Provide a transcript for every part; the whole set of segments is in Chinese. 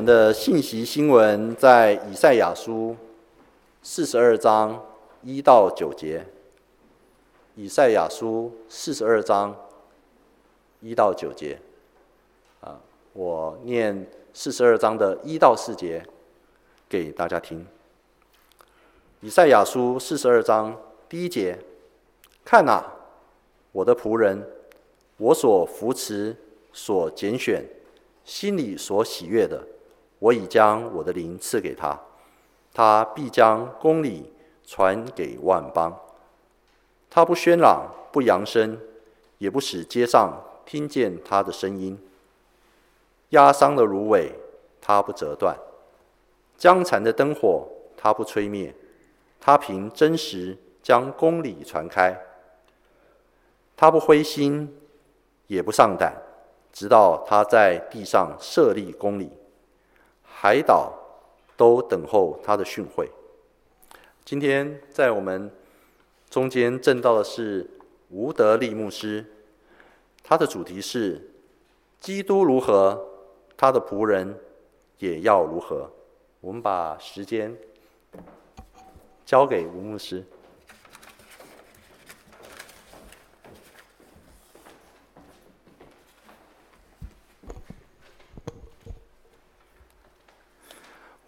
我们的信息新闻在以赛亚书四十二章一到九节。以赛亚书四十二章一到九节。啊，我念四十二章的一到四节给大家听。以赛亚书四十二章第一节：看哪，我的仆人，我所扶持、所拣选、心里所喜悦的。我已将我的灵赐给他，他必将公理传给万邦。他不喧嚷，不扬声，也不使街上听见他的声音。压伤的芦苇，他不折断；将残的灯火，他不吹灭。他凭真实将公理传开。他不灰心，也不丧胆，直到他在地上设立公理。海岛都等候他的训诲。今天在我们中间证道的是吴德利牧师，他的主题是“基督如何，他的仆人也要如何”。我们把时间交给吴牧师。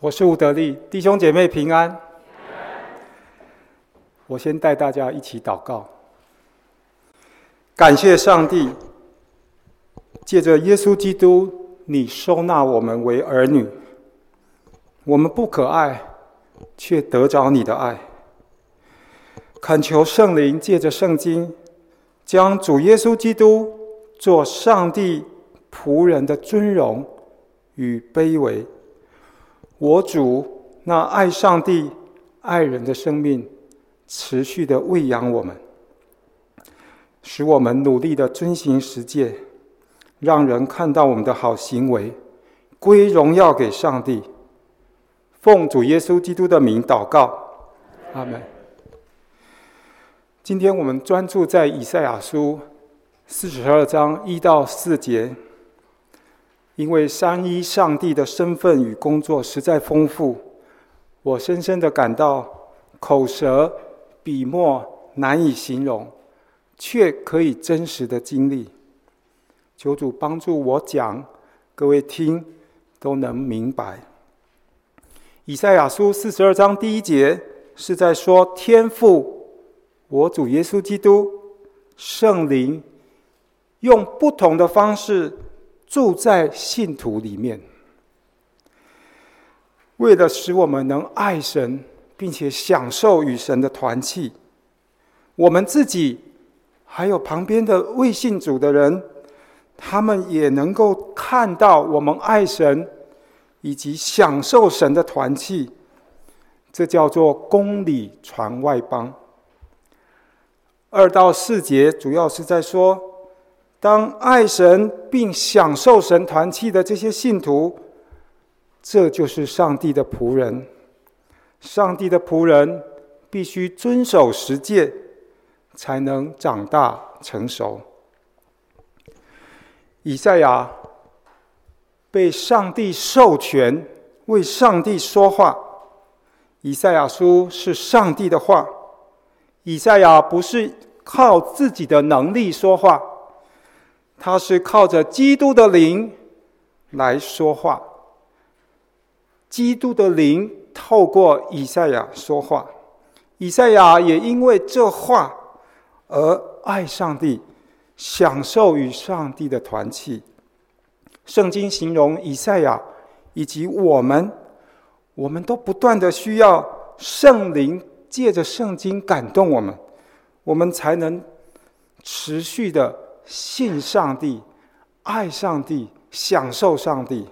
我是吴德利，弟兄姐妹平安。我先带大家一起祷告，感谢上帝，借着耶稣基督，你收纳我们为儿女。我们不可爱，却得着你的爱。恳求圣灵借着圣经，将主耶稣基督做上帝仆人的尊荣与卑微。我主那爱上帝、爱人的生命，持续的喂养我们，使我们努力的遵行十诫，让人看到我们的好行为，归荣耀给上帝。奉主耶稣基督的名祷告，阿门。今天我们专注在以赛亚书四十二章一到四节。因为三一上帝的身份与工作实在丰富，我深深的感到口舌笔墨难以形容，却可以真实的经历。求主帮助我讲，各位听都能明白。以赛亚书四十二章第一节是在说天父，我主耶稣基督，圣灵，用不同的方式。住在信徒里面，为了使我们能爱神，并且享受与神的团契，我们自己还有旁边的未信主的人，他们也能够看到我们爱神以及享受神的团契，这叫做公理传外邦。二到四节主要是在说。当爱神并享受神团契的这些信徒，这就是上帝的仆人。上帝的仆人必须遵守十诫，才能长大成熟。以赛亚被上帝授权为上帝说话。以赛亚书是上帝的话。以赛亚不是靠自己的能力说话。他是靠着基督的灵来说话，基督的灵透过以赛亚说话，以赛亚也因为这话而爱上帝，享受与上帝的团契。圣经形容以赛亚以及我们，我们都不断的需要圣灵借着圣经感动我们，我们才能持续的。信上帝，爱上帝，享受上帝。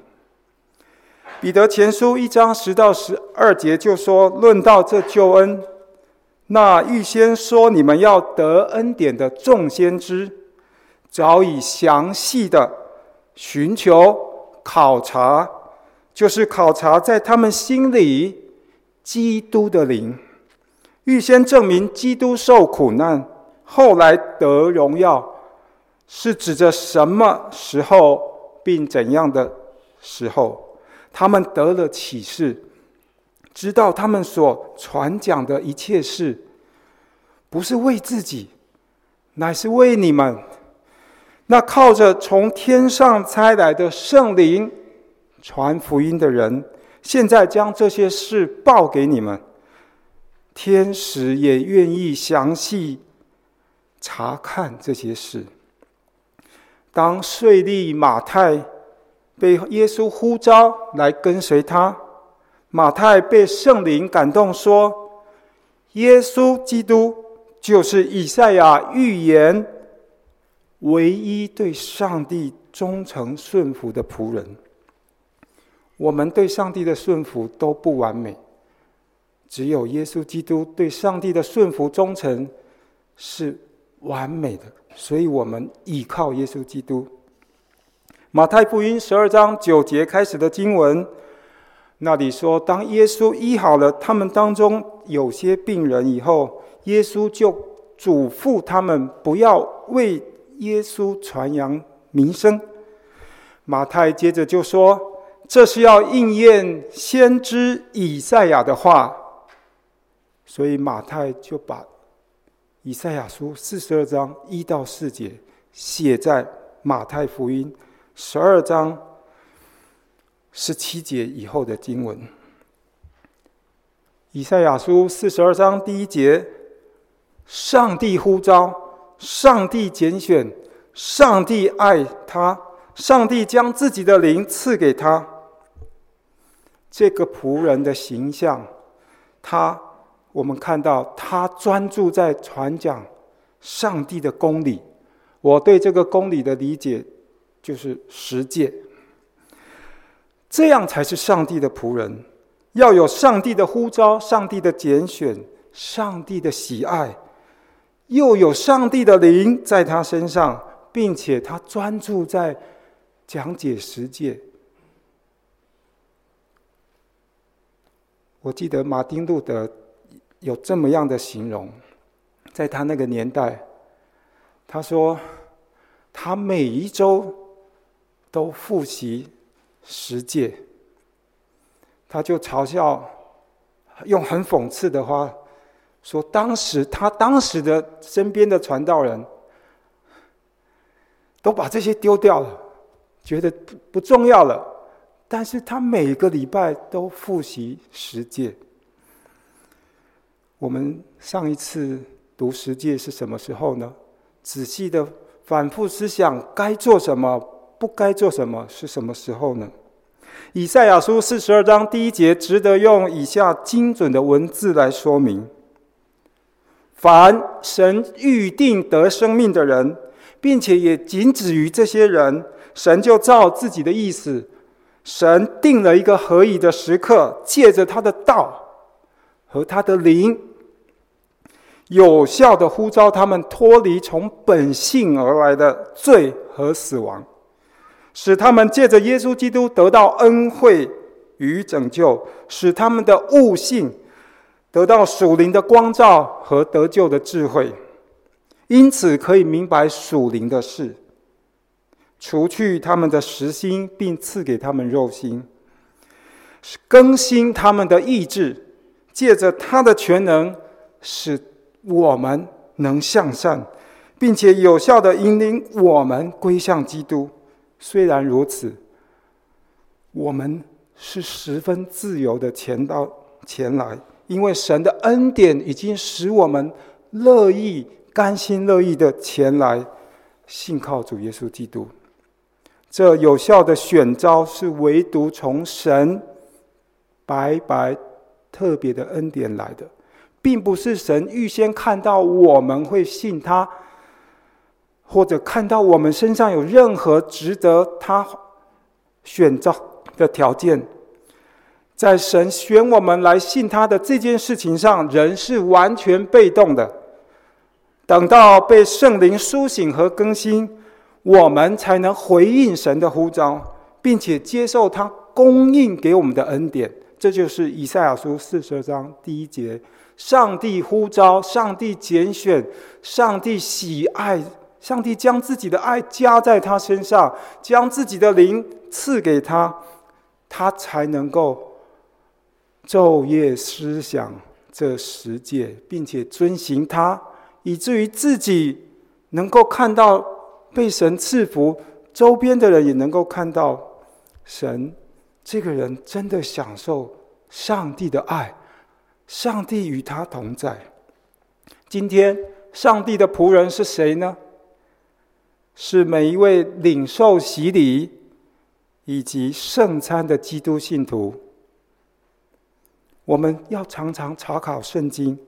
彼得前书一章十到十二节就说：“论到这救恩，那预先说你们要得恩典的众先知，早已详细的寻求考察，就是考察在他们心里基督的灵，预先证明基督受苦难，后来得荣耀。”是指着什么时候，并怎样的时候？他们得了启示，知道他们所传讲的一切事，不是为自己，乃是为你们。那靠着从天上差来的圣灵传福音的人，现在将这些事报给你们。天使也愿意详细查看这些事。当税吏马太被耶稣呼召来跟随他，马太被圣灵感动说：“耶稣基督就是以赛亚预言唯一对上帝忠诚顺服的仆人。”我们对上帝的顺服都不完美。只有耶稣基督对上帝的顺服忠诚是完美的，所以我们依靠耶稣基督。马太福音十二章九节开始的经文，那里说，当耶稣医好了他们当中有些病人以后，耶稣就嘱咐他们不要为耶稣传扬名声。马太接着就说，这是要应验先知以赛亚的话。所以马太就把以赛亚书四十二章一到四节写在马太福音十二章十七节以后的经文。以赛亚书四十二章第一节：上帝呼召，上帝拣选，上帝爱他，上帝将自己的灵赐给他。这个仆人的形象，他。我们看到他专注在传讲上帝的公理。我对这个公理的理解就是实践，这样才是上帝的仆人。要有上帝的呼召、上帝的拣选、上帝的喜爱，又有上帝的灵在他身上，并且他专注在讲解实践。我记得马丁路德。有这么样的形容，在他那个年代，他说，他每一周都复习十诫，他就嘲笑，用很讽刺的话说，当时他当时的身边的传道人，都把这些丢掉了，觉得不不重要了，但是他每个礼拜都复习十诫。我们上一次读十诫是什么时候呢？仔细的反复思想，该做什么，不该做什么，是什么时候呢？以赛亚书四十二章第一节，值得用以下精准的文字来说明：凡神预定得生命的人，并且也仅止于这些人，神就照自己的意思，神定了一个合宜的时刻，借着他的道和他的灵。有效的呼召他们脱离从本性而来的罪和死亡，使他们借着耶稣基督得到恩惠与拯救，使他们的悟性得到属灵的光照和得救的智慧，因此可以明白属灵的事，除去他们的实心，并赐给他们肉心，更新他们的意志，借着他的全能使。我们能向善，并且有效地引领我们归向基督。虽然如此，我们是十分自由的前到前来，因为神的恩典已经使我们乐意、甘心乐意的前来信靠主耶稣基督。这有效的选召是唯独从神白白特别的恩典来的。并不是神预先看到我们会信他，或者看到我们身上有任何值得他选择的条件，在神选我们来信他的这件事情上，人是完全被动的。等到被圣灵苏醒和更新，我们才能回应神的呼召，并且接受他供应给我们的恩典。这就是以赛亚书四十二章第一节。上帝呼召，上帝拣选，上帝喜爱，上帝将自己的爱加在他身上，将自己的灵赐给他，他才能够昼夜思想这十诫，并且遵行它，以至于自己能够看到被神赐福，周边的人也能够看到神这个人真的享受上帝的爱，上帝与他同在。今天，上帝的仆人是谁呢？是每一位领受洗礼以及圣餐的基督信徒。我们要常常查考圣经，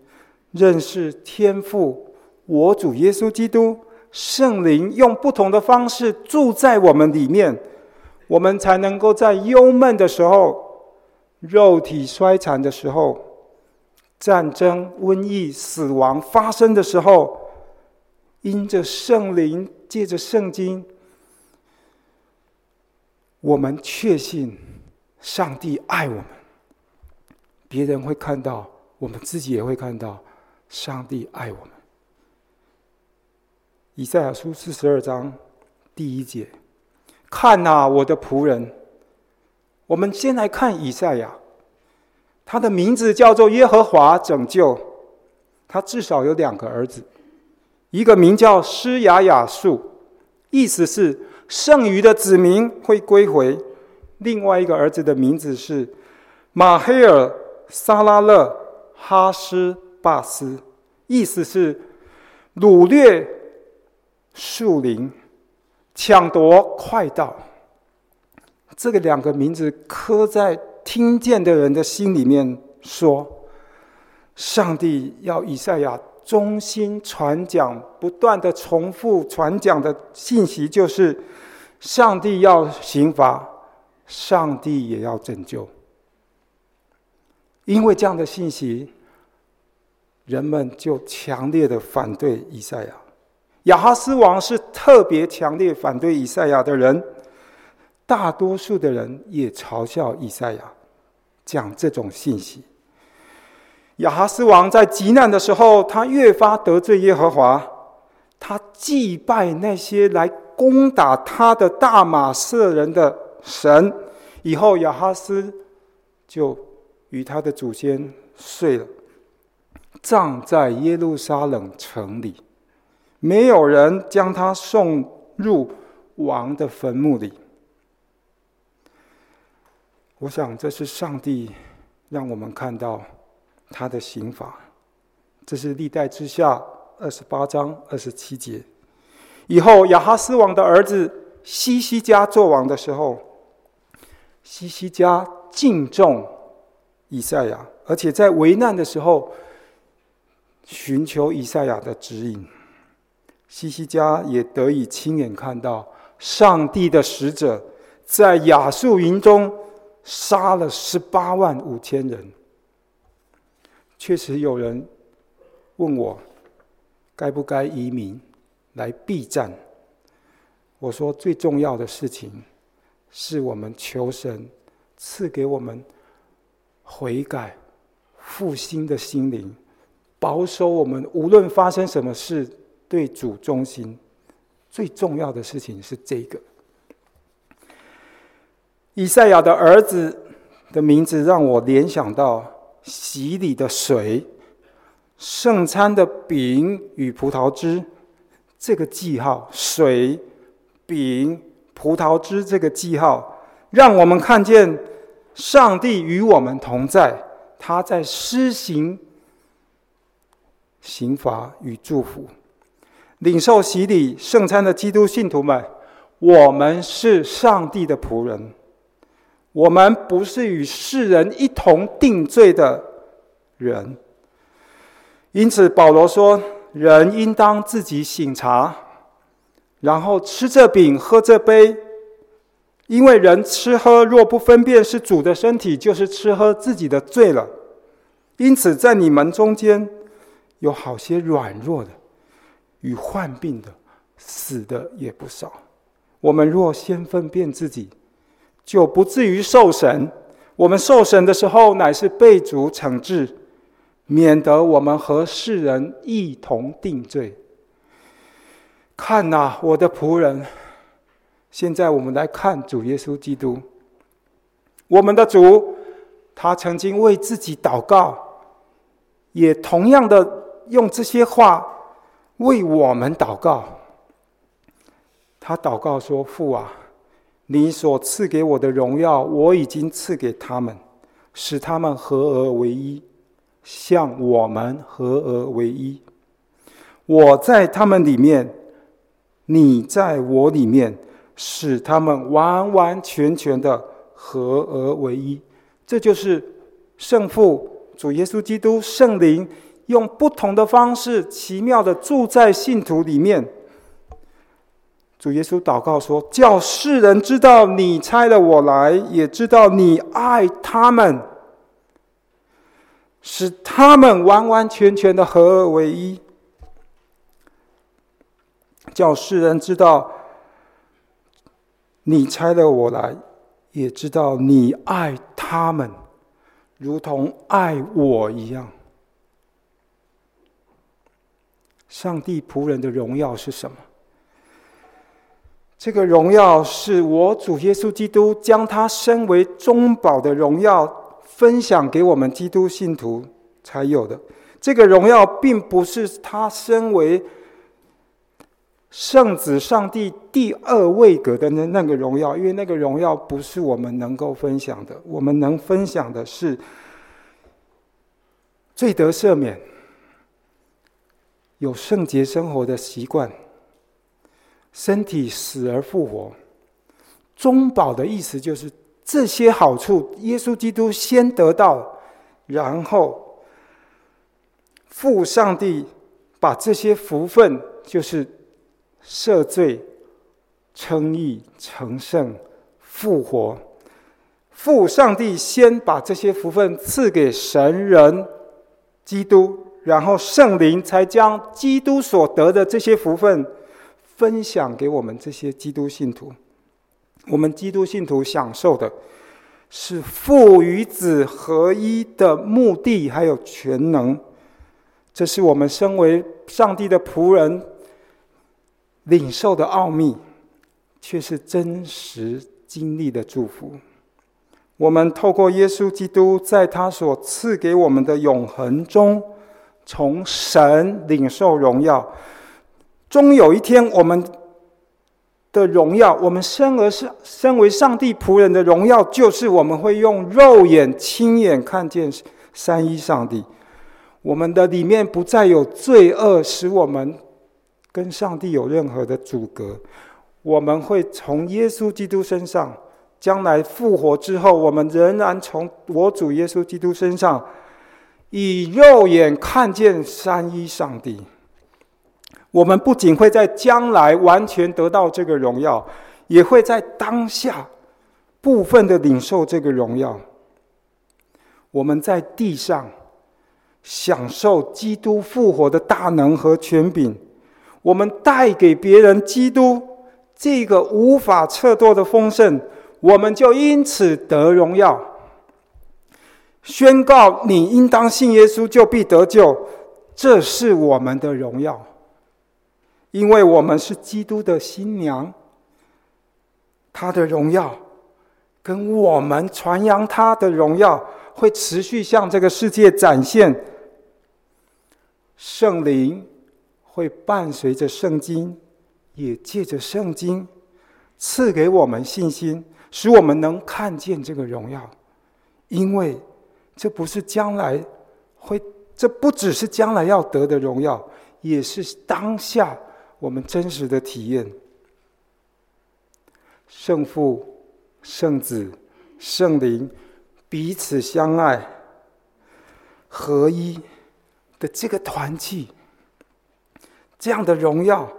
认识天父，我主耶稣基督，圣灵用不同的方式住在我们里面，我们才能够在忧闷的时候、肉体衰残的时候、战争、瘟疫、死亡发生的时候，因着圣灵，借着圣经，我们确信上帝爱我们。别人会看到，我们自己也会看到，上帝爱我们。以赛亚书四十二章第一节，看哪，我的仆人。我们先来看以赛亚，他的名字叫做耶和华拯救。他至少有两个儿子，一个名叫施雅雅述，意思是剩余的子民会归回；另外一个儿子的名字是马黑尔。萨拉勒哈斯巴斯，意思是掳掠树林，抢夺快道。这个两个名字刻在听见的人的心里面，说：上帝要以赛亚忠心传讲，不断的重复传讲的信息，就是上帝要刑罚，上帝也要拯救。因为这样的信息，人们就强烈的反对以赛亚。亚哈斯王是特别强烈反对以赛亚的人，大多数的人也嘲笑以赛亚讲这种信息。亚哈斯王在极难的时候，他越发得罪耶和华，他祭拜那些来攻打他的大马色人的神。以后亚哈斯就。与他的祖先睡了，葬在耶路撒冷城里，没有人将他送入王的坟墓里。我想，这是上帝让我们看到他的刑罚。这是历代之下二十八章二十七节。以后亚哈斯王的儿子希西家做王的时候，希西家敬重。以赛亚，而且在危难的时候，寻求以赛亚的指引。希西家也得以亲眼看到上帝的使者在亚述营中杀了十八万五千人。确实有人问我，该不该移民来避战？我说，最重要的事情是我们求神赐给我们。悔改、复兴的心灵，保守我们无论发生什么事，对主忠心。最重要的事情是这个。以赛亚的儿子的名字让我联想到洗礼的水、圣餐的饼与葡萄汁，这个记号，水、饼、葡萄汁这个记号，让我们看见。上帝与我们同在，他在施行刑罚与祝福。领受洗礼圣餐的基督信徒们，我们是上帝的仆人，我们不是与世人一同定罪的人。因此，保罗说：“人应当自己省察，然后吃这饼，喝这杯。”因为人吃喝若不分辨是主的身体，就是吃喝自己的罪了。因此，在你们中间有好些软弱的，与患病的，死的也不少。我们若先分辨自己，就不至于受审。我们受审的时候，乃是被主惩治，免得我们和世人一同定罪。看呐，我的仆人。现在我们来看主耶稣基督，我们的主，他曾经为自己祷告，也同样的用这些话为我们祷告。他祷告说：“父啊，你所赐给我的荣耀，我已经赐给他们，使他们合而为一，像我们合而为一。我在他们里面，你在我里面，使他们完完全全的。”合而为一，这就是圣父、主耶稣基督、圣灵用不同的方式，奇妙的住在信徒里面。主耶稣祷告说：“叫世人知道你差了我来，也知道你爱他们，使他们完完全全的合而为一。叫世人知道你差了我来。”也知道你爱他们，如同爱我一样。上帝仆人的荣耀是什么？这个荣耀是我主耶稣基督将他身为中保的荣耀分享给我们基督信徒才有的。这个荣耀并不是他身为。圣子上帝第二位格的那那个荣耀，因为那个荣耀不是我们能够分享的，我们能分享的是罪得赦免、有圣洁生活的习惯、身体死而复活。中保的意思就是这些好处，耶稣基督先得到，然后父上帝把这些福分就是。赦罪、称义、成圣、复活，父上帝先把这些福分赐给神人基督，然后圣灵才将基督所得的这些福分分享给我们这些基督信徒。我们基督信徒享受的是父与子合一的目的，还有权能。这是我们身为上帝的仆人。领受的奥秘，却是真实经历的祝福。我们透过耶稣基督，在他所赐给我们的永恒中，从神领受荣耀。终有一天，我们的荣耀，我们生而是身为上帝仆人的荣耀，就是我们会用肉眼亲眼看见三一上帝。我们的里面不再有罪恶，使我们。跟上帝有任何的阻隔，我们会从耶稣基督身上，将来复活之后，我们仍然从我主耶稣基督身上，以肉眼看见三一上帝。我们不仅会在将来完全得到这个荣耀，也会在当下部分的领受这个荣耀。我们在地上享受基督复活的大能和权柄。我们带给别人基督这个无法测度的丰盛，我们就因此得荣耀。宣告你应当信耶稣，就必得救，这是我们的荣耀，因为我们是基督的新娘。他的荣耀跟我们传扬他的荣耀，会持续向这个世界展现。圣灵。会伴随着圣经，也借着圣经赐给我们信心，使我们能看见这个荣耀。因为这不是将来会，这不只是将来要得的荣耀，也是当下我们真实的体验。圣父、圣子、圣灵彼此相爱、合一的这个团契。这样的荣耀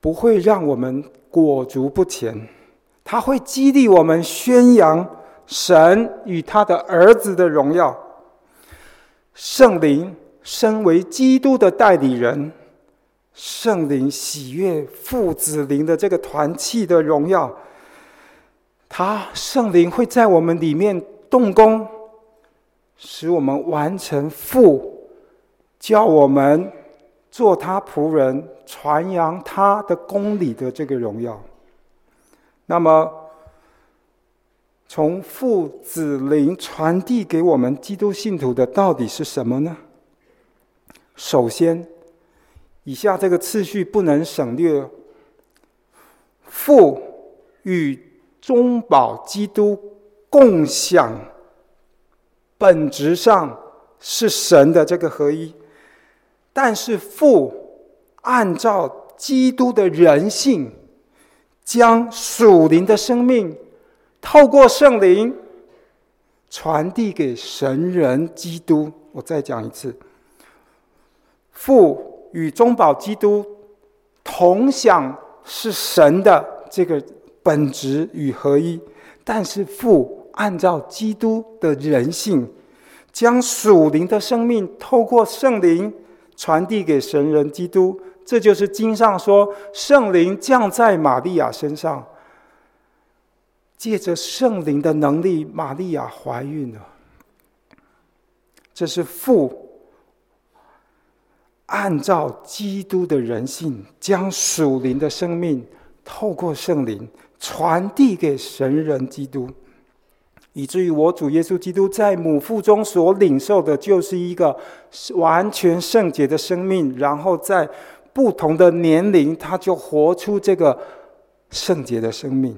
不会让我们裹足不前，它会激励我们宣扬神与他的儿子的荣耀。圣灵身为基督的代理人，圣灵喜悦父子灵的这个团契的荣耀，他圣灵会在我们里面动工，使我们完成父叫我们。做他仆人，传扬他的公理的这个荣耀。那么，从父子灵传递给我们基督信徒的到底是什么呢？首先，以下这个次序不能省略：父与中保基督共享，本质上是神的这个合一，但是父按照基督的人性，将属灵的生命透过圣灵传递给神人基督。我再讲一次：父与中保基督同享是神的这个本质与合一，但是父按照基督的人性，将属灵的生命透过圣灵传递给神人基督。这就是经上说，圣灵降在玛利亚身上，借着圣灵的能力，玛利亚怀孕了。这是父按照基督的人性，将属灵的生命透过圣灵传递给神人基督，以至于我主耶稣基督在母腹中所领受的，就是一个完全圣洁的生命，然后在。不同的年龄，他就活出这个圣洁的生命。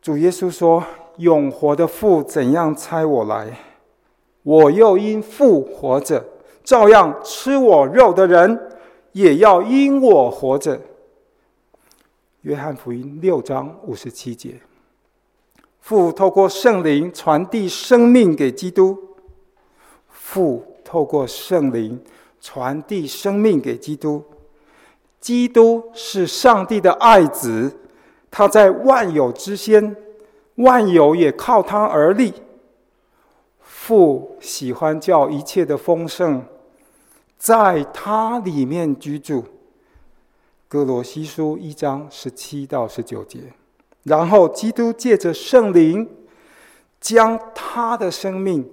主耶稣说：“永活的父怎样差我来，我又因父活着，照样吃我肉的人也要因我活着。”约翰福音六章五十七节，父透过圣灵传递生命给基督，父。透过圣灵传递生命给基督，基督是上帝的爱子，他在万有之先，万有也靠他而立。父喜欢叫一切的丰盛在他里面居住。哥罗西书一章十七到十九节，然后基督借着圣灵将他的生命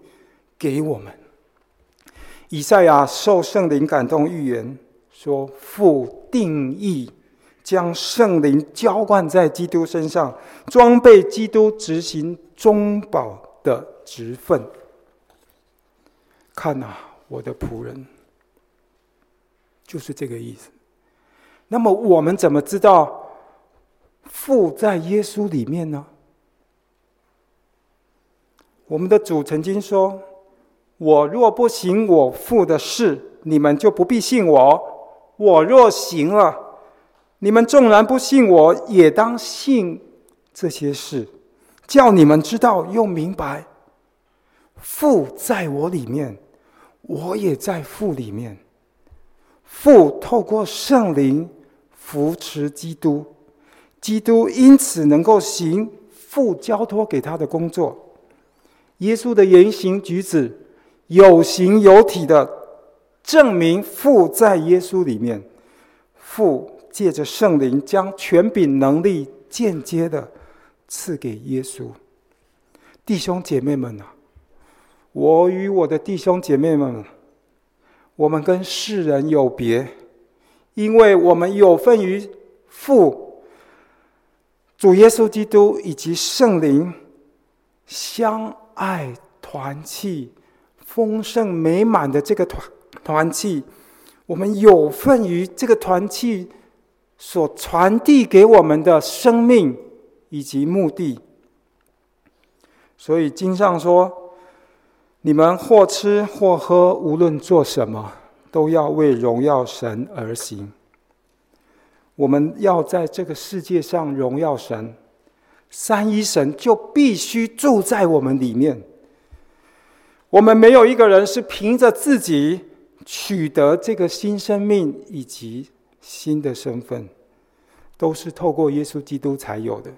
给我们。以赛亚受圣灵感动预言说：“父定义将圣灵浇灌在基督身上，装备基督执行中保的职分。看啊，我的仆人，就是这个意思。那么我们怎么知道父在耶稣里面呢？我们的主曾经说。”我若不行我父的事，你们就不必信我；我若行了，你们纵然不信我，也当信这些事，叫你们知道又明白，父在我里面，我也在父里面。父透过圣灵扶持基督，基督因此能够行父交托给他的工作。耶稣的言行举止。有形有体的证明父在耶稣里面，父借着圣灵将权柄能力间接的赐给耶稣。弟兄姐妹们啊，我与我的弟兄姐妹们，我们跟世人有别，因为我们有份于父、主耶稣基督以及圣灵相爱团契。丰盛美满的这个团团契，我们有份于这个团契所传递给我们的生命以及目的。所以经上说：“你们或吃或喝，无论做什么，都要为荣耀神而行。”我们要在这个世界上荣耀神，三一神就必须住在我们里面。我们没有一个人是凭着自己取得这个新生命以及新的身份，都是透过耶稣基督才有的。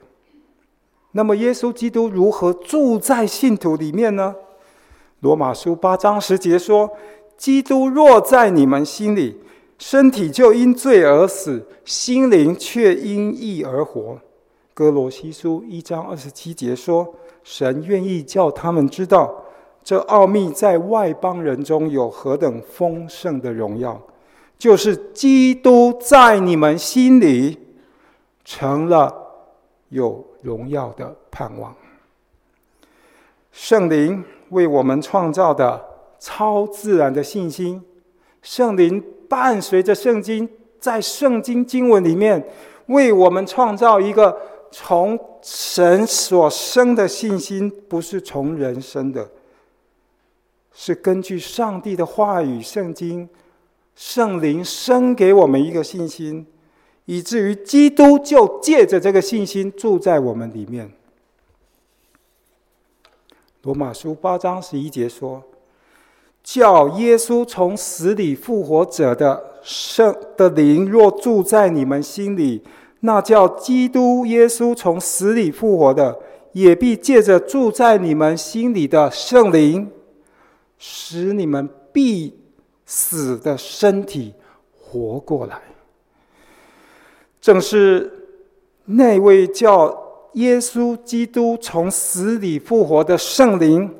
那么，耶稣基督如何住在信徒里面呢？罗马书八章十节说：“基督若在你们心里，身体就因罪而死，心灵却因义而活。”哥罗西书一章二十七节说：“神愿意叫他们知道。”这奥秘在外邦人中有何等丰盛的荣耀，就是基督在你们心里成了有荣耀的盼望。圣灵为我们创造的超自然的信心，圣灵伴随着圣经，在圣经经文里面为我们创造一个从神所生的信心，不是从人生的，是根据上帝的话语、圣经、圣灵生给我们一个信心，以至于基督就借着这个信心住在我们里面。罗马书八章十一节说：“叫耶稣从死里复活者的圣的灵，若住在你们心里，那叫基督耶稣从死里复活的，也必借着住在你们心里的圣灵，使你们必死的身体活过来。”正是那位叫。耶稣基督从死里复活的圣灵，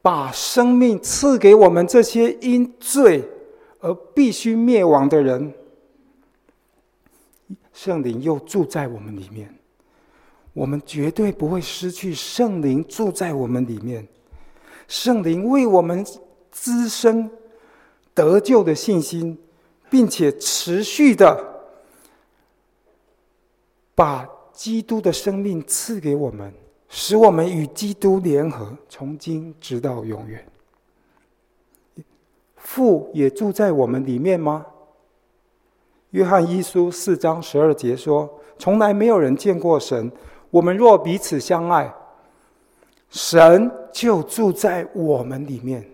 把生命赐给我们这些因罪而必须灭亡的人。圣灵又住在我们里面，我们绝对不会失去圣灵住在我们里面。圣灵为我们滋生得救的信心，并且持续的把。基督的生命赐给我们，使我们与基督联合，从今直到永远。父也住在我们里面吗？约翰一书四章十二节说：“从来没有人见过神。我们若彼此相爱，神就住在我们里面，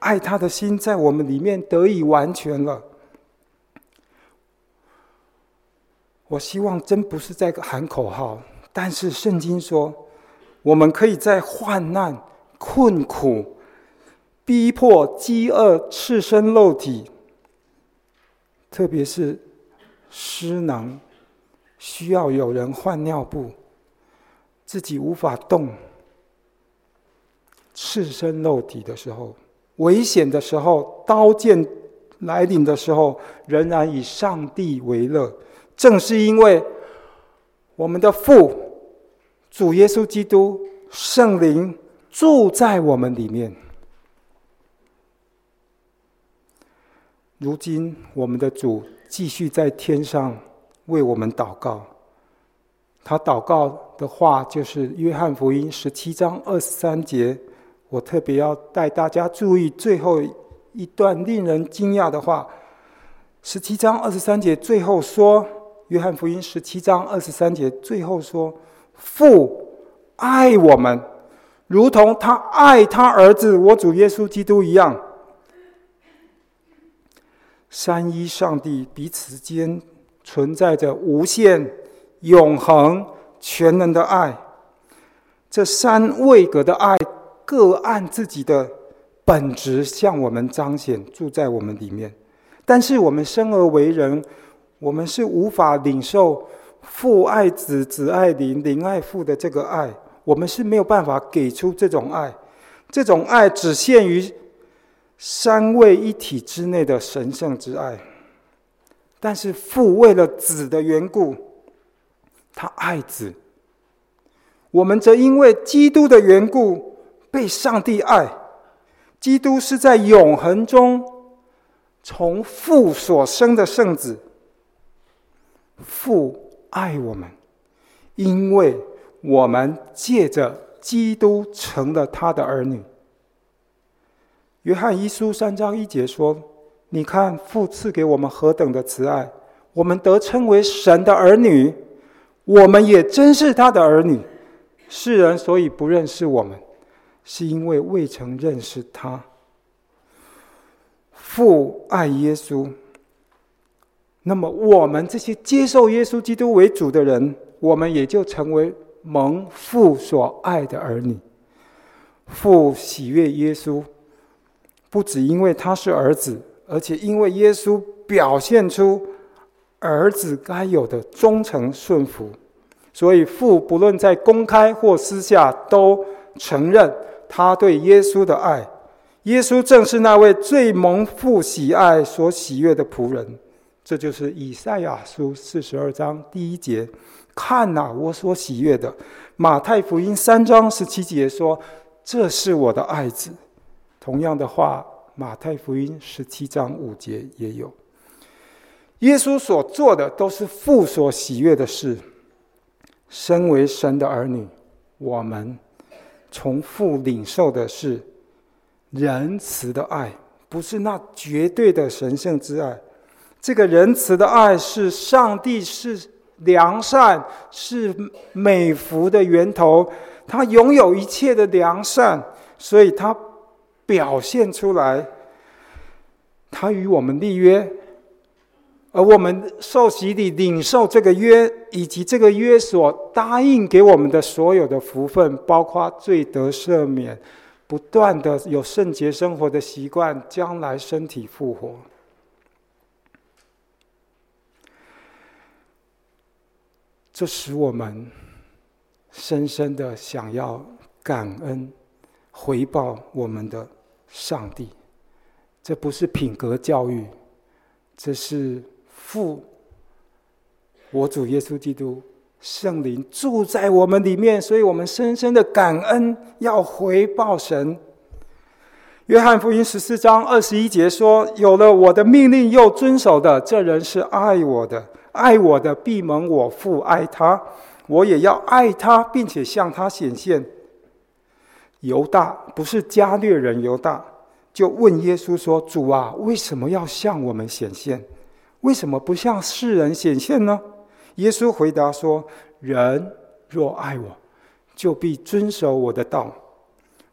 爱他的心在我们里面得以完全了。”我希望真不是在喊口号，但是圣经说，我们可以在患难、困苦、逼迫、饥饿、赤身露体，特别是失能，需要有人换尿布，自己无法动，赤身露体的时候，危险的时候，刀剑来临的时候，仍然以上帝为乐。正是因为我们的父主耶稣基督圣灵住在我们里面，如今我们的主继续在天上为我们祷告。他祷告的话就是约翰福音十七章二十三节。我特别要带大家注意最后一段令人惊讶的话：十七章二十三节最后说。约翰福音十七章二十三节最后说：“父爱我们，如同他爱他儿子我主耶稣基督一样。”三一上帝彼此间存在着无限、永恒、全能的爱。这三位格的爱各按自己的本质向我们彰显，住在我们里面。但是我们生而为人。我们是无法领受父爱子、子爱灵、灵爱父的这个爱，我们是没有办法给出这种爱。这种爱只限于三位一体之内的神圣之爱。但是父为了子的缘故，他爱子；我们则因为基督的缘故被上帝爱。基督是在永恒中从父所生的圣子。父爱我们，因为我们借着基督成了他的儿女。约翰一书三章一节说：“你看父赐给我们何等的慈爱，我们得称为神的儿女，我们也真是他的儿女。世人所以不认识我们，是因为未曾认识他。父爱耶稣。”那么，我们这些接受耶稣基督为主的人，我们也就成为蒙父所爱的儿女。父喜悦耶稣，不只因为他是儿子，而且因为耶稣表现出儿子该有的忠诚顺服，所以父不论在公开或私下，都承认他对耶稣的爱。耶稣正是那位最蒙父喜爱、所喜悦的仆人。这就是以赛亚书四十二章第一节看哪，我所喜悦的。马太福音三章十七节说：“这是我的爱子。”同样的话，马太福音十七章五节也有。耶稣所做的都是父所喜悦的事。身为神的儿女，我们从父领受的是仁慈的爱，不是那绝对的神圣之爱。这个仁慈的爱是上帝是良善，是美福的源头，他拥有一切的良善，所以他表现出来，他与我们立约。而我们受洗礼领受这个约，以及这个约所答应给我们的所有的福分，包括罪得赦免、不断的有圣洁生活的习惯、将来身体复活，这使我们深深的想要感恩、回报我们的上帝。这不是品格教育，这是。父，我主耶稣基督，圣灵住在我们里面，所以我们深深的感恩，要回报神。约翰福音十四章二十一节说：“有了我的命令又遵守的，这人是爱我的；爱我的，必蒙我父爱他，我也要爱他，并且向他显现。”犹大不是加略人，犹大就问耶稣说：“主啊，为什么要向我们显现？”为什么不向世人显现呢？耶稣回答说：“人若爱我，就必遵守我的道；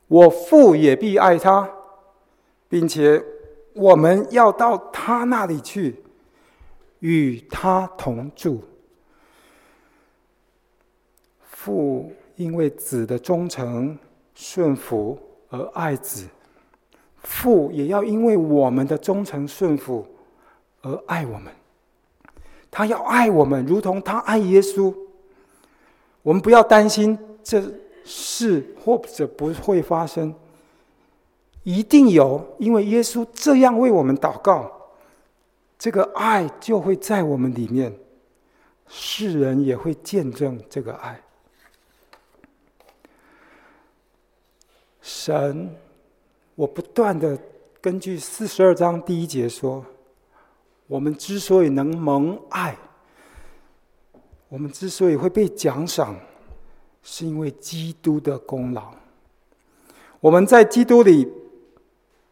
我父也必爱他，并且我们要到他那里去，与他同住。父因为子的忠诚顺服而爱子，父也要因为我们的忠诚顺服。”而爱我们，他要爱我们，如同他爱耶稣。我们不要担心这事或者不会发生，一定有，因为耶稣这样为我们祷告，这个爱就会在我们里面，世人也会见证这个爱。神，我不断的根据四十二章第一节说。我们之所以能蒙爱，我们之所以会被奖赏，是因为基督的功劳。我们在基督里，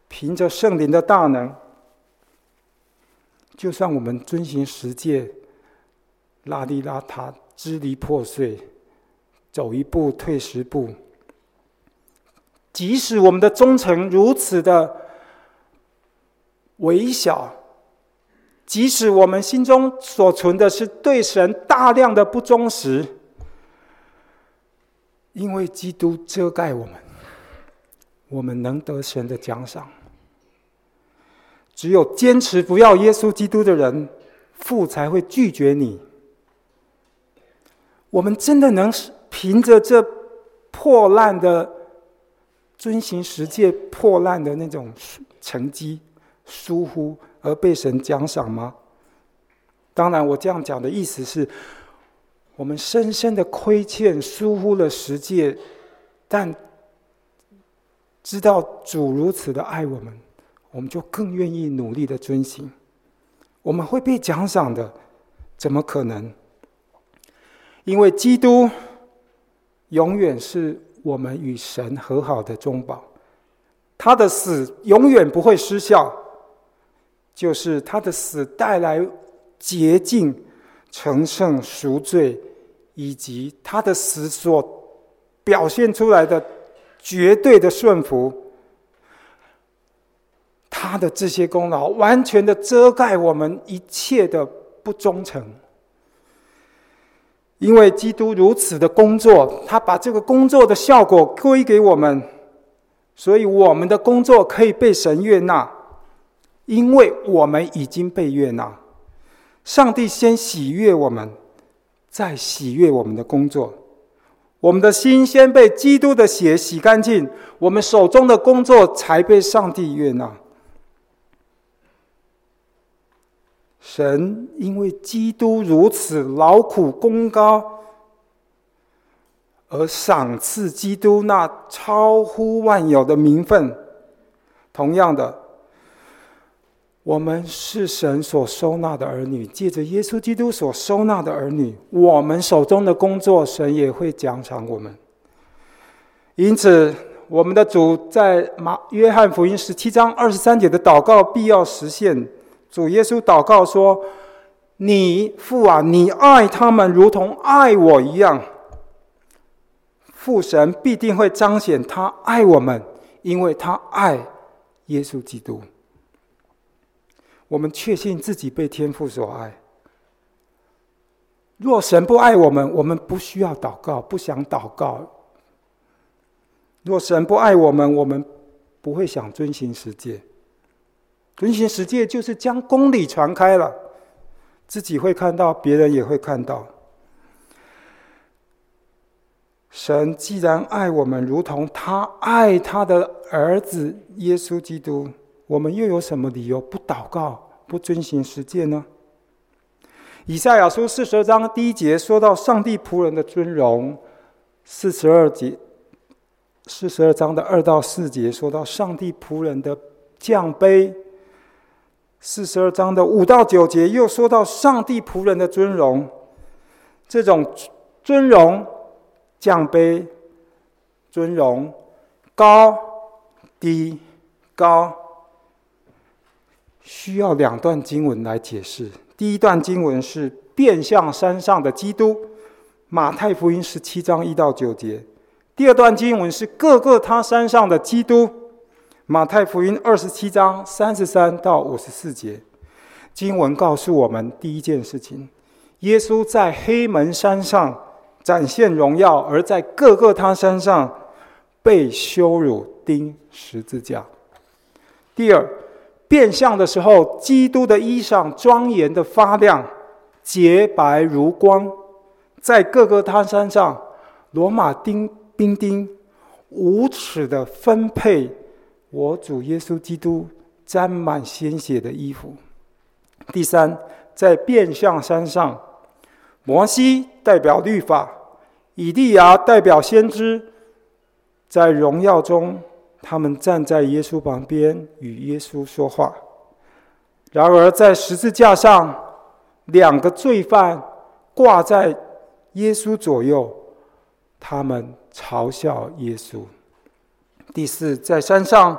凭着圣灵的大能，就算我们遵循十诫，邋里邋遢、支离破碎，走一步退十步，即使我们的忠诚如此的微小。即使我们心中所存的是对神大量的不忠实，因为基督遮盖我们，我们能得神的奖赏。只有坚持不要耶稣基督的人，父才会拒绝你。我们真的能凭着这破烂的遵行十诫破烂的那种成绩疏忽，而被神奖赏吗？当然，我这样讲的意思是，我们深深的亏欠、疏忽了十诫，但知道主如此的爱我们，我们就更愿意努力的遵行。我们会被奖赏的，怎么可能？因为基督永远是我们与神和好的中保，他的死永远不会失效。就是他的死带来洁净、成圣、赎罪，以及他的死所表现出来的绝对的顺服，他的这些功劳完全的遮盖我们一切的不忠诚。因为基督如此的工作，他把这个工作的效果归给我们，所以我们的工作可以被神悦纳。因为我们已经被悦纳，上帝先喜悦我们，再喜悦我们的工作。我们的心先被基督的血洗干净，我们手中的工作才被上帝悦纳。神因为基督如此劳苦功高，而赏赐基督那超乎万有的名分。同样的，我们是神所收纳的儿女，借着耶稣基督所收纳的儿女，我们手中的工作，神也会奖赏我们。因此，我们的主在马约翰福音十七章二十三节的祷告必要实现。主耶稣祷告说：“你父啊，你爱他们如同爱我一样。”父神必定会彰显他爱我们，因为他爱耶稣基督。我们确信自己被天父所爱。若神不爱我们，我们不需要祷告，不想祷告。若神不爱我们，我们不会想遵行十诫。遵行十诫就是将公理传开了，自己会看到，别人也会看到。神既然爱我们，如同他爱他的儿子耶稣基督，我们又有什么理由不祷告、不遵行十诫呢？以赛亚书四十二章第一节说到上帝仆人的尊荣，四十二节四十二章的二到四节说到上帝仆人的降卑，四十二章的五到九节又说到上帝仆人的尊荣，这种尊荣。降卑、尊荣、高、低、高，需要两段经文来解释。第一段经文是变像山上的基督，马太福音十七章一到九节；第二段经文是各个他山上的基督，马太福音二十七章三十三到五十四节。经文告诉我们第一件事情：耶稣在黑门山上。展现荣耀，而在各个他山上被羞辱、钉十字架。第二，变相的时候，基督的衣裳庄严的发亮，洁白如光。在各个他山上，罗马钉兵丁无耻的分配我主耶稣基督沾满鲜血的衣服。第三，在变相山上。摩西代表律法，以利亚代表先知，在荣耀中，他们站在耶稣旁边与耶稣说话。然而，在十字架上，两个罪犯挂在耶稣左右，他们嘲笑耶稣。第四，在山上，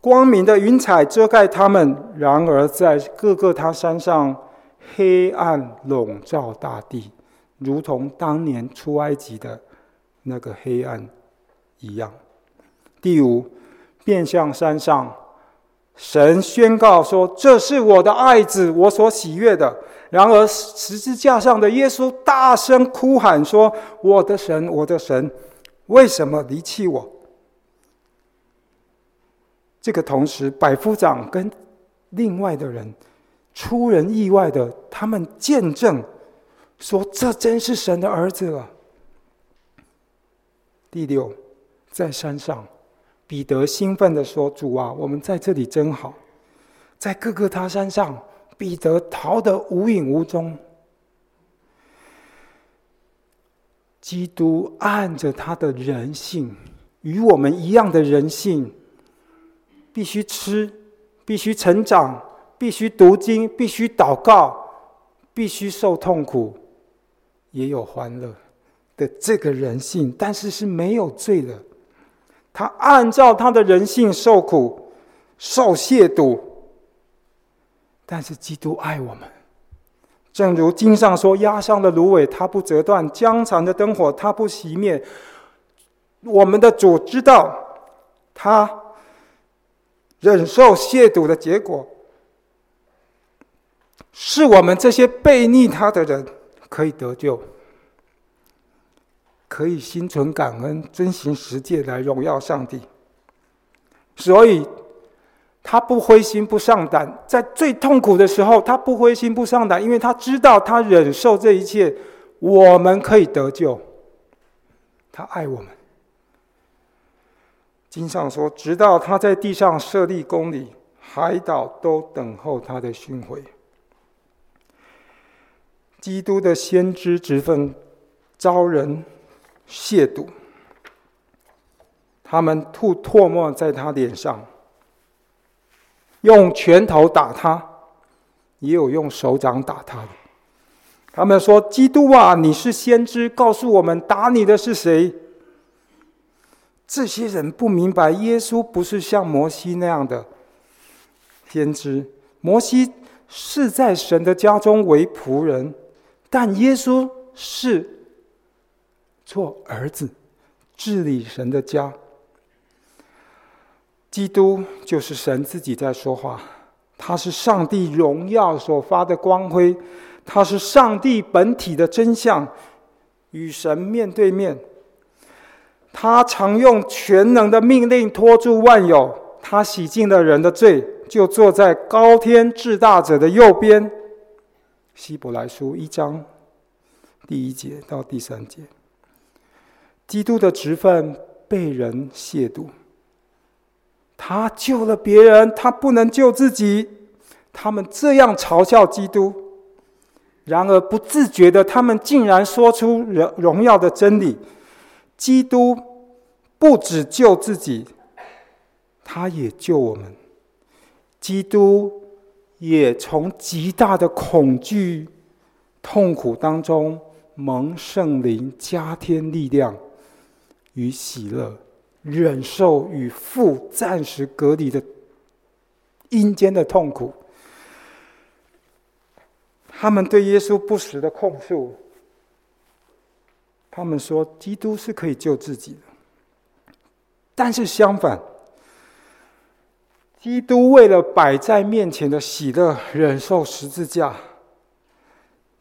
光明的云彩遮盖他们；然而，在各个他山上。黑暗笼罩大地，如同当年出埃及的那个黑暗一样。第五，变像山上，神宣告说：“这是我的爱子，我所喜悦的。”然而十字架上的耶稣大声哭喊说：“我的神，我的神，为什么离弃我？”这个同时，百夫长跟另外的人。出人意外的，他们见证说：“这真是神的儿子了。”第六，在山上，彼得兴奋地说：“主啊，我们在这里真好。”在各个他山上，彼得逃得无影无踪。基督按着他的人性，与我们一样的人性，必须吃，必须成长。必须读经，必须祷告，必须受痛苦，也有欢乐的这个人性，但是是没有罪的。他按照他的人性受苦、受亵渎，但是基督爱我们。正如经上说：“压伤的芦苇，它不折断；将残的灯火，它不熄灭。”我们的主知道，他忍受亵渎的结果。是我们这些悖逆他的人可以得救，可以心存感恩，遵行十诫来荣耀上帝。所以，他不灰心不丧胆，在最痛苦的时候，他不灰心不丧胆，因为他知道他忍受这一切，我们可以得救。他爱我们。经上说，直到他在地上设立公里，海岛都等候他的巡回。基督的先知职分遭人亵渎。他们吐唾沫在他脸上，用拳头打他，也有用手掌打他的。他们说：“基督啊，你是先知，告诉我们打你的是谁？”这些人不明白，耶稣不是像摩西那样的先知。摩西是在神的家中为仆人，但耶稣是做儿子，治理神的家。基督就是神自己在说话，他是上帝荣耀所发的光辉。他是上帝本体的真相，与神面对面。他常用全能的命令托住万有。他洗净了人的罪，就坐在高天至大者的右边。希伯来书一章第一节到第三节。基督的职分被人亵渎。他救了别人，他不能救自己。他们这样嘲笑基督。然而，不自觉的，他们竟然说出荣荣耀的真理：基督不只救自己，他也救我们。基督也从极大的恐惧、痛苦当中蒙圣灵加添力量与喜乐，忍受与父暂时隔离的阴间的痛苦。他们对耶稣不实的控诉，他们说基督是可以救自己的，但是相反，基督为了摆在面前的喜乐，忍受十字架。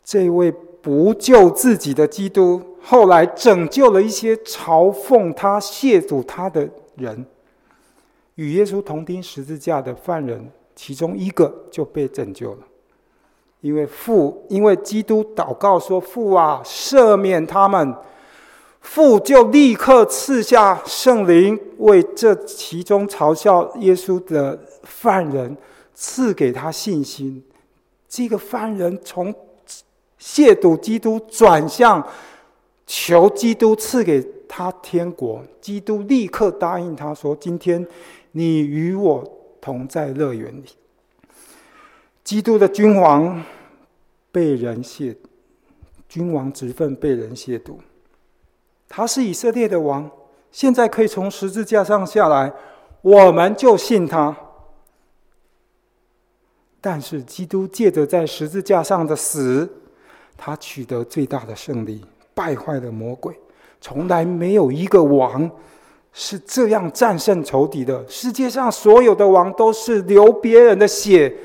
这位不救自己的基督，后来拯救了一些嘲讽他、亵渎他的人，与耶稣同钉十字架的犯人，其中一个就被拯救了。因为父，因为基督祷告说：“父啊，赦免他们。”父就立刻赐下圣灵，为这其中嘲笑耶稣的犯人赐给他信心。这个犯人从亵渎基督转向求基督赐给他天国，基督立刻答应他说：“今天你与我同在乐园里。”基督的君王被人亵，君王职分被人亵渎。他是以色列的王，现在可以从十字架上下来，我们就信他。但是基督借着在十字架上的死，他取得最大的胜利，败坏了魔鬼。从来没有一个王是这样战胜仇敌的。世界上所有的王都是流别人的血。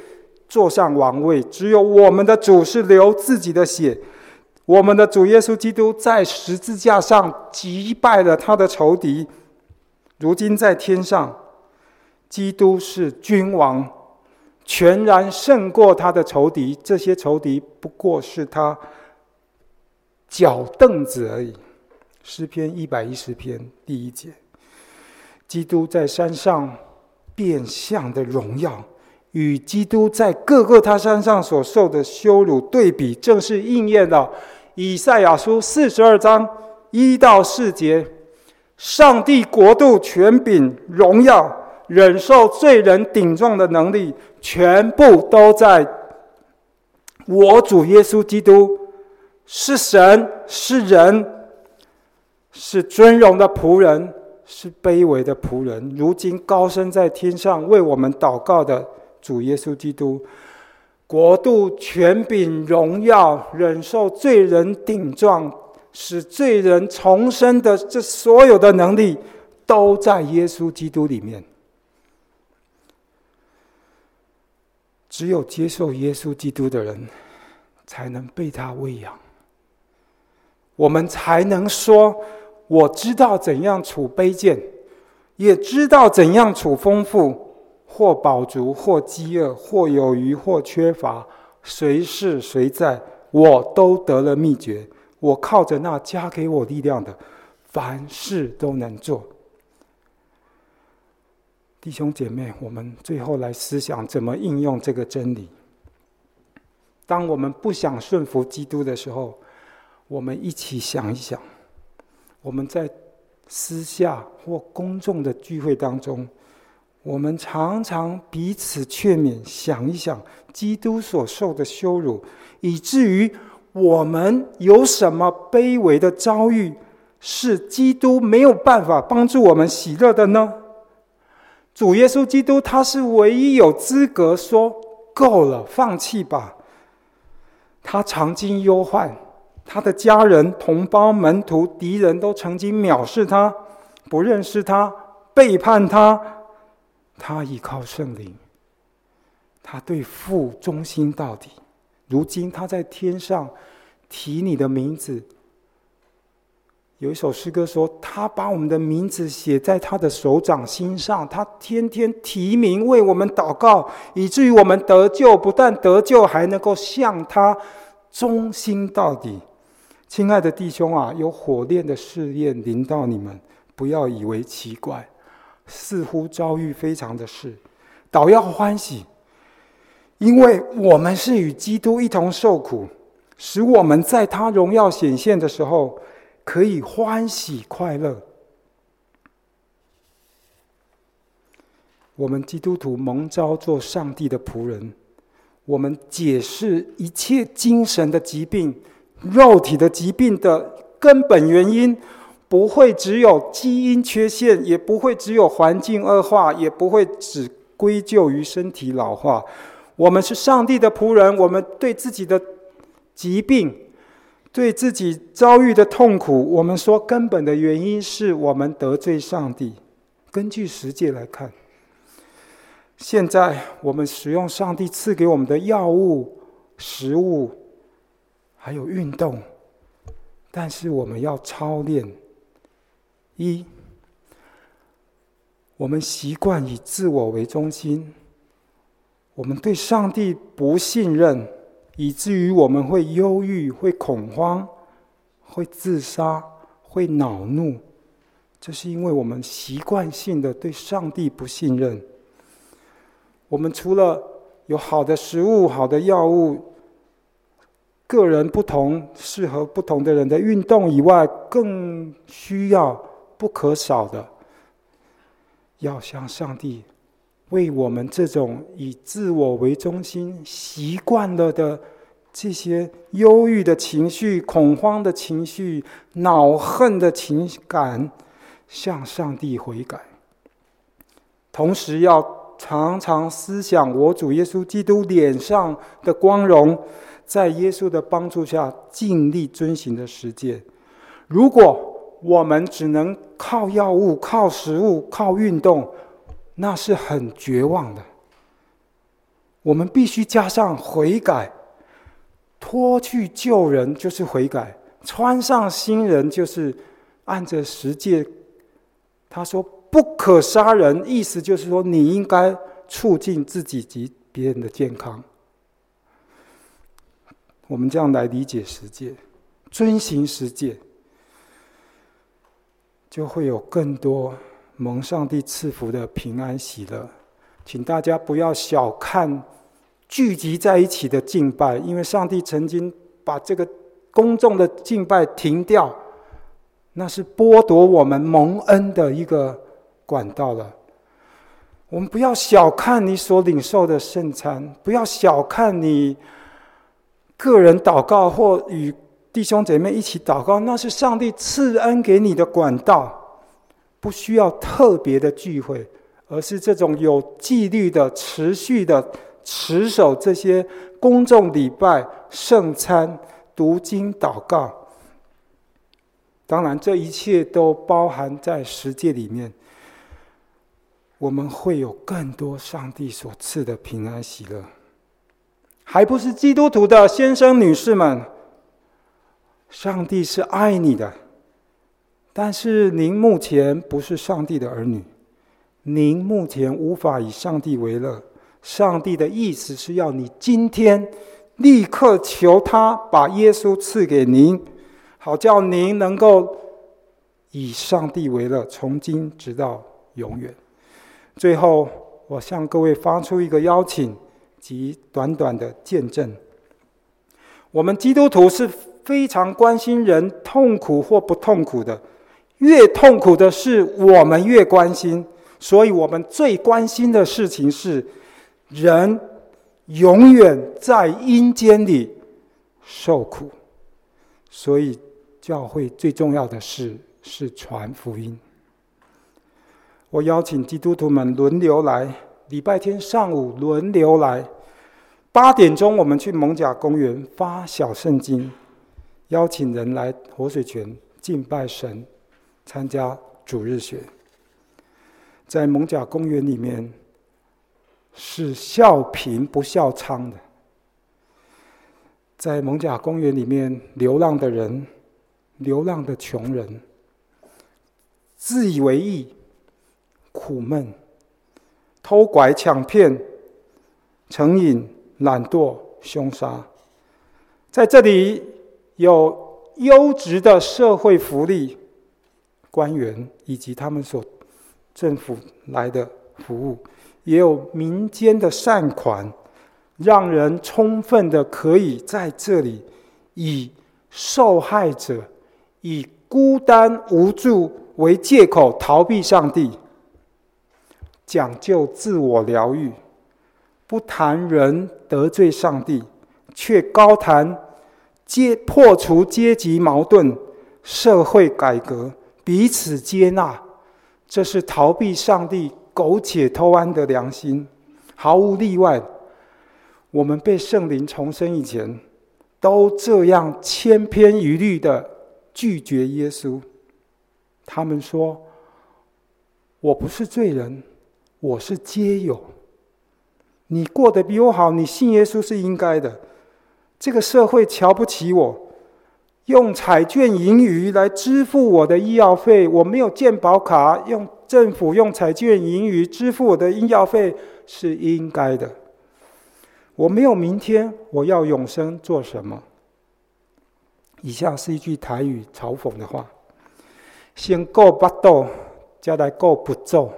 坐上王位，只有我们的主是流自己的血。我们的主耶稣基督在十字架上击败了他的仇敌。如今在天上，基督是君王，全然胜过他的仇敌。这些仇敌不过是他脚凳子而已。诗篇一百一十篇第一节，基督在山上变相的荣耀。与基督在各个他山上所受的羞辱对比，正是应验了以赛亚书四十二章一到四节：上帝国度权柄荣耀，忍受罪人顶撞的能力，全部都在我主耶稣基督。是神，是人，是尊荣的仆人，是卑微的仆人。如今高升在天上为我们祷告的。主耶稣基督，国度、权柄、荣耀，忍受罪人顶撞，使罪人重生的这所有的能力，都在耶稣基督里面。只有接受耶稣基督的人，才能被他喂养。我们才能说：我知道怎样处卑贱，也知道怎样处丰富。或饱足，或饥饿，或有余，或缺乏，随是随在，我都得了秘诀。我靠着那加给我力量的，凡事都能做。弟兄姐妹，我们最后来思想怎么应用这个真理。当我们不想顺服基督的时候，我们一起想一想，我们在私下或公众的聚会当中，我们常常彼此劝勉，想一想基督所受的羞辱，以至于我们有什么卑微的遭遇，是基督没有办法帮助我们喜乐的呢？主耶稣基督，他是唯一有资格说够了，放弃吧。他尝经忧患。他的家人、同胞、门徒、敌人都曾经藐视他、不认识他、背叛他。他依靠圣灵，他对父忠心到底。如今他在天上提你的名字。有一首诗歌说：“他把我们的名字写在他的手掌心上，他天天提名为我们祷告，以至于我们得救。不但得救，还能够向他忠心到底。”亲爱的弟兄啊，有火炼的试验临到你们，不要以为奇怪，似乎遭遇非常的事，倒要欢喜，因为我们是与基督一同受苦，使我们在他荣耀显现的时候，可以欢喜快乐。我们基督徒蒙召做上帝的仆人，我们解释一切精神的疾病。肉体的疾病的根本原因，不会只有基因缺陷，也不会只有环境恶化，也不会只归咎于身体老化。我们是上帝的仆人，我们对自己的疾病，对自己遭遇的痛苦，我们说根本的原因是我们得罪上帝。根据实践来看，现在我们使用上帝赐给我们的药物、食物。还有运动，但是我们要操练。一，我们习惯以自我为中心，我们对上帝不信任，以至于我们会忧郁、会恐慌、会自杀、会恼怒。这是因为我们习惯性的对上帝不信任。我们除了有好的食物、好的药物。个人不同，适合不同的人的运动以外，更需要不可少的，要向上帝为我们这种以自我为中心、习惯了的这些忧郁的情绪、恐慌的情绪、恼恨的情感，向上帝悔改。同时，要常常思想我主耶稣基督脸上的光荣。在耶稣的帮助下，尽力遵行的实践。如果我们只能靠药物、靠食物、靠运动，那是很绝望的。我们必须加上悔改，脱去旧人就是悔改，穿上新人就是按着实践。他说不可杀人，意思就是说你应该促进自己及别人的健康。我们这样来理解十诫，遵行十诫，就会有更多蒙上帝赐福的平安喜乐。请大家不要小看聚集在一起的敬拜，因为上帝曾经把这个公众的敬拜停掉，那是剥夺我们蒙恩的一个管道了。我们不要小看你所领受的圣餐，不要小看你。个人祷告或与弟兄姐妹一起祷告，那是上帝赐恩给你的管道，不需要特别的聚会，而是这种有纪律的、持续的持守这些公众礼拜、圣餐、读经、祷告。当然，这一切都包含在十诫里面。我们会有更多上帝所赐的平安喜乐。还不是基督徒的先生、女士们，上帝是爱你的，但是您目前不是上帝的儿女，您目前无法以上帝为乐。上帝的意思是要你今天立刻求他把耶稣赐给您，好叫您能够以上帝为乐，从今直到永远。最后，我向各位发出一个邀请。及短短的见证，我们基督徒是非常关心人痛苦或不痛苦的，越痛苦的事，我们越关心。所以我们最关心的事情是，人永远在阴间里受苦。所以教会最重要的事是传福音。我邀请基督徒们轮流来，礼拜天上午轮流来，八点钟我们去艋舺公园发小圣经，邀请人来活水泉敬拜神，参加主日学。在艋舺公园里面，是笑贫不笑娼的。在艋舺公园里面，流浪的人，流浪的穷人，自以为意，苦闷，偷拐抢骗，成瘾，懒惰，凶杀。在这里有优质的社会福利，官员以及他们所。政府来的服务，也有民间的善款，让人充分的可以在这里以受害者、以孤单无助为借口逃避上帝，讲究自我疗愈，不谈人得罪上帝，却高谈接破除阶级矛盾、社会改革、彼此接纳。这是逃避上帝苟且偷安的良心，毫无例外。我们被圣灵重生以前，都这样千篇一律的拒绝耶稣。他们说：“我不是罪人，我是街友。你过得比我好，你信耶稣是应该的。这个社会瞧不起我。”用彩券盈余来支付我的医药费，我没有健保卡，用政府用彩券盈余支付我的医药费是应该的。我没有明天，我要永生做什么？以下是一句台语嘲讽的话：先顾巴豆，再来顾不走。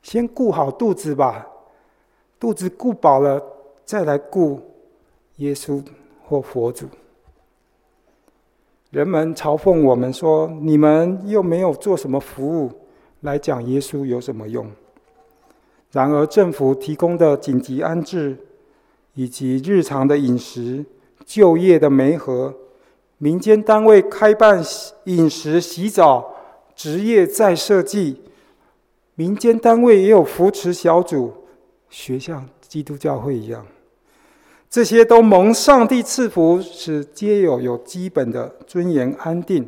先顾好肚子吧，肚子顾饱了，再来顾耶稣或佛祖。人们嘲讽我们说：“你们又没有做什么服务，来讲耶稣有什么用？”然而，政府提供的紧急安置，以及日常的饮食、就业的媒合，民间单位开办饮食、洗澡、职业再设计，民间单位也有扶持小组，学像基督教会一样。这些都蒙上帝赐福，使街友有基本的尊严安定。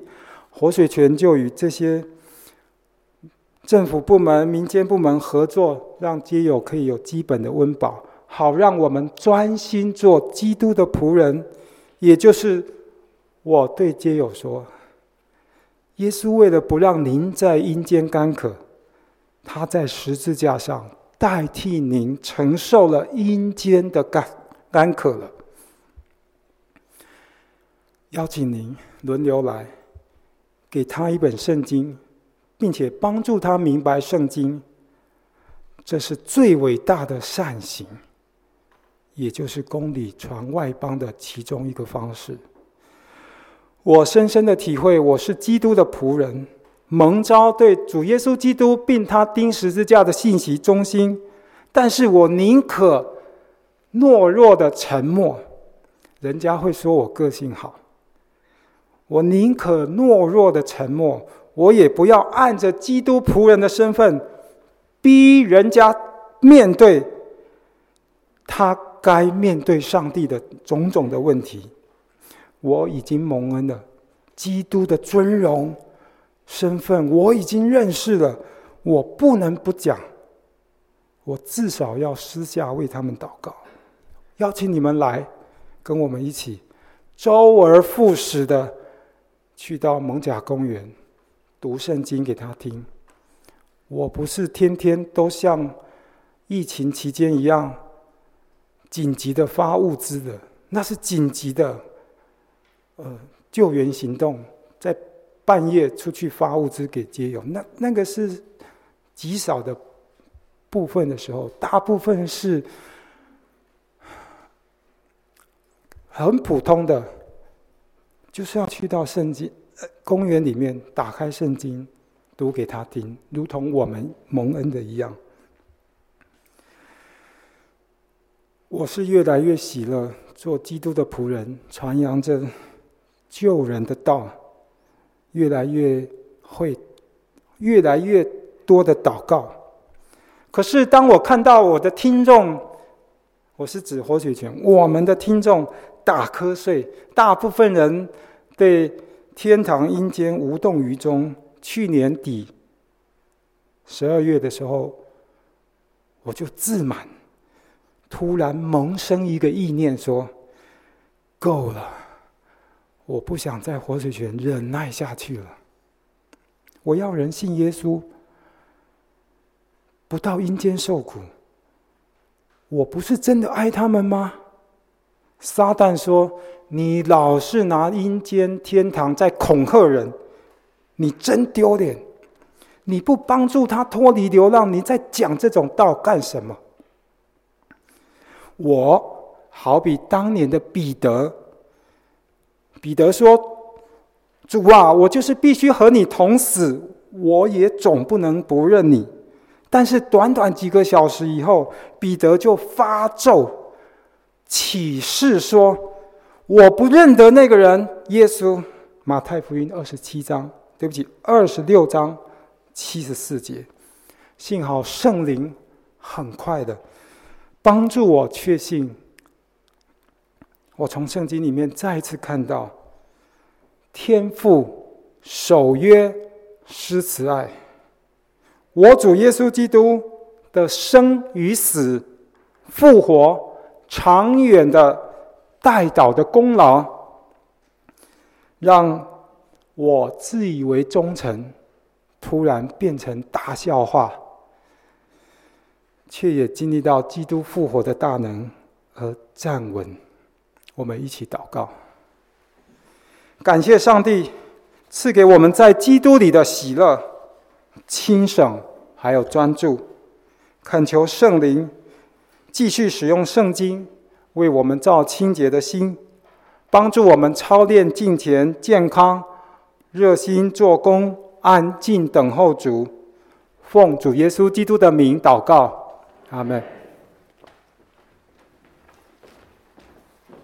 活水泉就与这些政府部门、民间部门合作，让街友可以有基本的温饱，好让我们专心做基督的仆人。也就是我对街友说：耶稣为了不让您在阴间干渴，他在十字架上代替您承受了阴间的干。干渴了，邀请您轮流来，给他一本圣经，并且帮助他明白圣经。这是最伟大的善行，也就是公理传外邦的其中一个方式。我深深的体会，我是基督的仆人，蒙召对主耶稣基督并他钉十字架的信息忠心，但是我宁可。懦弱的沉默，人家会说我个性好。我宁可懦弱的沉默，我也不要按着基督仆人的身份，逼人家面对他该面对上帝的种种的问题。我已经蒙恩了，基督的尊荣身份我已经认识了，我不能不讲，我至少要私下为他们祷告。邀请你们来，跟我们一起周而复始的去到蒙贾公园读圣经给他听。我不是天天都像疫情期间一样紧急的发物资的，那是紧急的，呃，救援行动，在半夜出去发物资给街友。那那个是极少的部分的时候，大部分是。很普通的，就是要去到圣经公园里面打开圣经读给他听，如同我们蒙恩的一样。我是越来越喜乐，做基督的仆人，传扬着救人的道，越来越会，越来越多的祷告。可是当我看到我的听众，我是指活水泉，我们的听众打瞌睡，大部分人对天堂阴间无动于衷。去年底十二月的时候，我就自满，突然萌生一个意念，说：够了，我不想在活水泉忍耐下去了。我要人信耶稣，不到阴间受苦。我不是真的爱他们吗？撒旦说：“你老是拿阴间、天堂在恐吓人，你真丢脸！你不帮助他脱离流浪，你在讲这种道干什么？”我好比当年的彼得，彼得说：“主啊，我就是必须和你同死，我也总不能不认你。”但是短短几个小时以后，彼得就发咒，起誓说：“我不认得那个人。”耶稣，马太福音二十七章，对不起，二十六章七十四节。幸好圣灵很快的帮助我确信，我从圣经里面再一次看到，天父守约施慈爱。我主耶稣基督的生与死、复活、长远的代祷的功劳，让我自以为忠诚，突然变成大笑话，却也经历到基督复活的大能而站稳。我们一起祷告，感谢上帝赐给我们在基督里的喜乐。轻省，还有专注，恳求圣灵继续使用圣经，为我们造清洁的心，帮助我们操练敬虔、健康、热心做工、安静等候主。奉主耶稣基督的名祷告，阿门。